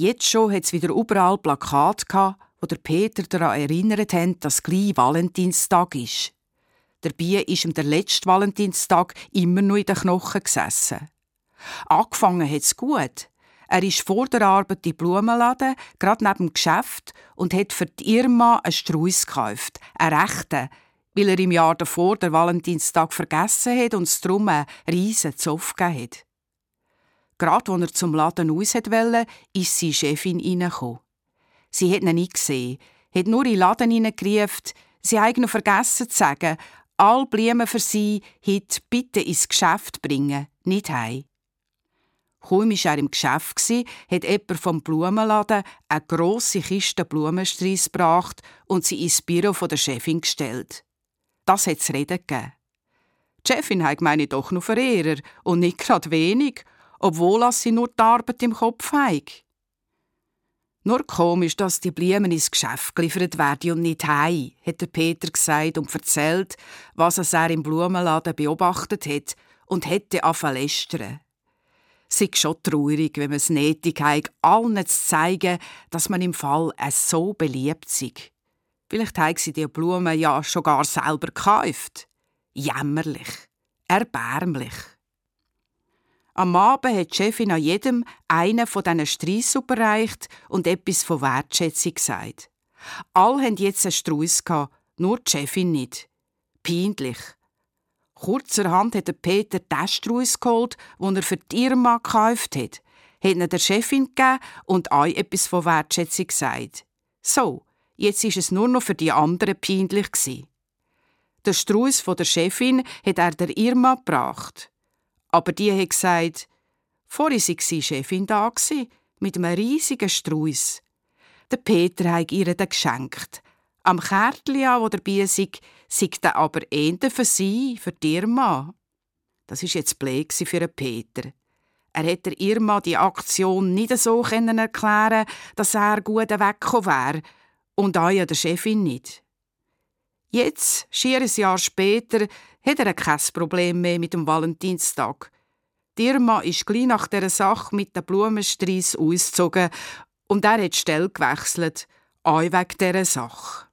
Jetzt schon hat es wieder überall Plakate gehabt, wo der Peter daran erinnert haben, dass gleich Valentinstag ist. Dabei ist ihm der letzte Valentinstag immer noch in den Knochen gesessen. Angefangen hat es gut. Er ist vor der Arbeit in Blumenladen, gerade neben dem Geschäft, und hat für die Irma einen Strauß gekauft, einen rechten, weil er im Jahr davor den Valentinstag vergessen hat und es darum einen riesen Zoff gegeben hat. Gerade als er zum Laden raus wollte, ist seine Chefin reingekommen. Sie hat ihn nicht gesehen, hat nur in den Laden hineingerufen, sie hat noch vergessen zu sagen, all Blumen für sie hat bitte ins Geschäft bringen, nicht heim. Kaum war er im Geschäft, hat jemand vom Blumenladen eine grosse Kiste Blumenstreis gebracht und sie ins Büro der Chefin gestellt. Das hat es Reden gegeben. Die Chefin hat meine doch noch Verehrer und nicht gerade wenig, obwohl sie nur die Arbeit im Kopf hat. Nur komisch, dass die Blumen ins Geschäft geliefert werden und nicht heim, hat Peter gesagt und erzählt, was er im Blumenladen beobachtet hat und hätte Es ist schon traurig, wenn man es nötig hat, allen zu zeigen, dass man im Fall so beliebt ist. Vielleicht haben sie die Blumen ja schon gar selber gekauft. Jämmerlich. Erbärmlich. Am Abend hat die Chefin an jedem einen von diesen Streiss überreicht und etwas von Wertschätzung gesagt. Alle hatten jetzt einen Strauss, nur die Chefin nicht. Peinlich. Kurzerhand hat Peter den Strauss geholt, den er für die Irma gekauft hat, hat ihn der Chefin gegeben und euch etwas von Wertschätzung gesagt. So, jetzt ist es nur noch für die anderen peinlich. Der Strauss von der Chefin hat er der Irma gebracht. Aber die hat gesagt, vorher war die Chefin da, mit einem riesigen Strauß. Der Peter hat ihr den geschenkt. Am Kärtchen, wo dabei sei, sei der aber eher für sie, für die Irma. Das ist jetzt blöd für den Peter. Er hätte Irma die Aktion nicht so erklären dass er gut weggekommen wäre und auch der Chefin nicht. Jetzt, schier ein Jahr später, hat er kein Problem mehr mit dem Valentinstag. Die Irma ist gleich nach dieser Sache mit dem Blumenstreis ausgezogen und er hat die Stelle gewechselt, auch wegen dieser Sache.